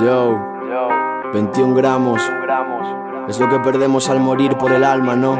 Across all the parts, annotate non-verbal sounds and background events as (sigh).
Yo, 21 gramos. Es lo que perdemos al morir por el alma, ¿no?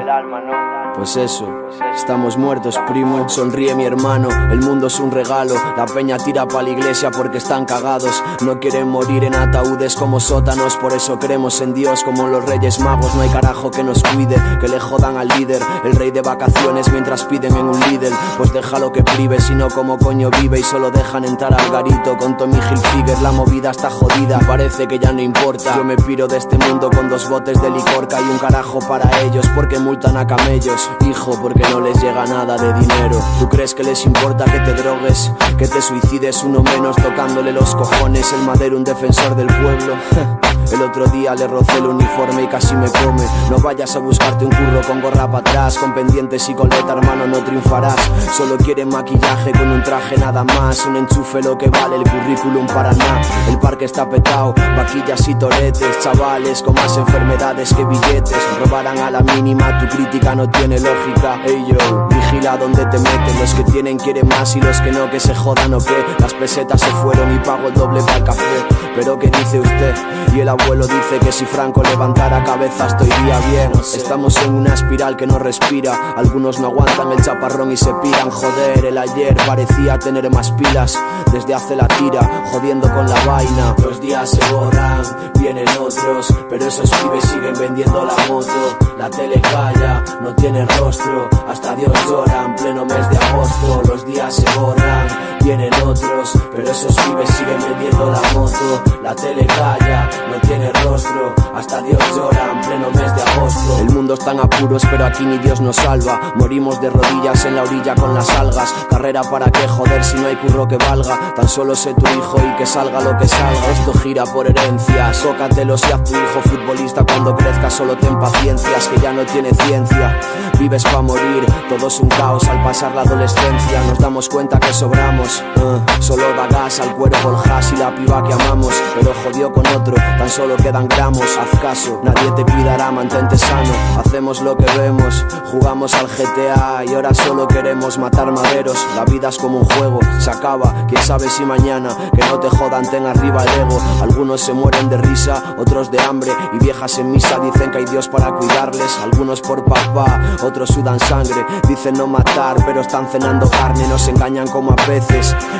Pues eso, estamos muertos, primo. Sonríe mi hermano, el mundo es un regalo. La peña tira pa' la iglesia porque están cagados. No quieren morir en ataúdes como sótanos. Por eso creemos en Dios como los reyes magos. No hay carajo que nos cuide, que le jodan al líder. El rey de vacaciones mientras piden en un líder. Pues déjalo que prive, si no, como coño vive. Y solo dejan entrar al garito con Tommy Hilfiger. La movida está jodida, parece que ya no importa. Yo me piro de este mundo con dos botes de licor. hay un carajo para ellos porque multan a camellos hijo, porque no les llega nada de dinero. ¿Tú crees que les importa que te drogues? Que te suicides uno menos tocándole los cojones, el madero un defensor del pueblo. (laughs) El otro día le rocé el uniforme y casi me come. No vayas a buscarte un curro con gorra para atrás, con pendientes y coleta, hermano, no triunfarás. Solo quieren maquillaje con un traje nada más. Un enchufe lo que vale el currículum para nada. El parque está petado, vaquillas y toretes, chavales con más enfermedades que billetes. Robarán a la mínima, tu crítica no tiene lógica. Ey yo, vigila donde te meten. Los que tienen quieren más y los que no, que se jodan o que. Las pesetas se fueron y pago el doble para el café. Pero ¿qué dice usted? Y el abuelo dice que si Franco levantara cabeza iría bien. Estamos en una espiral que no respira. Algunos no aguantan el chaparrón y se piran. Joder, el ayer parecía tener más pilas. Desde hace la tira, jodiendo con la vaina. Los días se borran, vienen otros. Pero esos pibes siguen vendiendo la moto. La tele calla, no tiene rostro. Hasta Dios llora en pleno mes de agosto. Los días se borran, vienen otros. Pero esos pibes siguen vendiendo la moto. La tele calla, no tiene rostro. Hasta Dios llora en pleno mes de agosto. El mundo está en apuros, pero aquí ni Dios nos salva. Morimos de rodillas en la orilla con las algas. Carrera para qué joder si no hay curro que valga. Tan solo sé tu hijo y que salga lo que salga. Esto gira por herencia. Sócatelo si haz tu hijo futbolista cuando crezca. Solo ten paciencia, que ya no tiene ciencia. Vives para morir, todo es un caos al pasar la adolescencia. Nos damos cuenta que sobramos. Uh, solo da gas al cuerpo el hash y la piba que amamos. Pero jodió con otro, tan solo quedan gramos. Haz caso, nadie te cuidará, mantente sano. Hacemos lo que vemos, jugamos al GTA y ahora solo queremos matar maderos. La vida es como un juego, se acaba, quién sabe si mañana. Que no te jodan, ten arriba el ego. Algunos se mueren de risa, otros de hambre. Y viejas en misa dicen que hay Dios para cuidarles. Algunos por papá, otros sudan sangre. Dicen no matar, pero están cenando carne. Nos engañan como a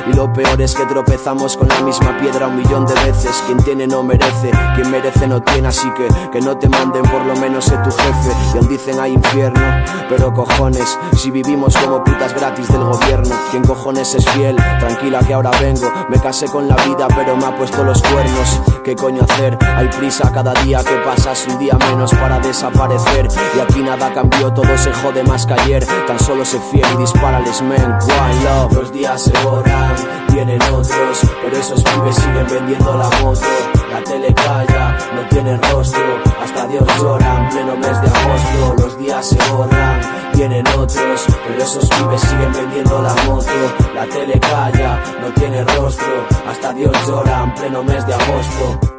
Y lo peor es que tropezamos con la misma piedra un millón de veces. Quien tiene no merece, quien merece no tiene, así que que no te manden, por lo menos sé tu jefe. Y aún dicen hay infierno, pero cojones, si vivimos como putas gratis del gobierno, ¿quién cojones es fiel? Tranquila que ahora vengo, me casé con la vida, pero me ha puesto los cuernos. ¿Qué coño hacer? Hay prisa cada día que pasas, un día menos para desaparecer. Y aquí nada cambió, todo se jode más que ayer. Tan solo se fiel y dispárales, men. One love. Los días se borran, vienen otros, pero esos pibes siguen vendiendo la moto. La tele calla, no tiene rostro. Hasta Dios llora en pleno mes de agosto. Los días se borran, vienen otros. Pero esos pibes siguen vendiendo la moto. La tele calla, no tiene rostro. Hasta Dios llora en pleno mes de agosto.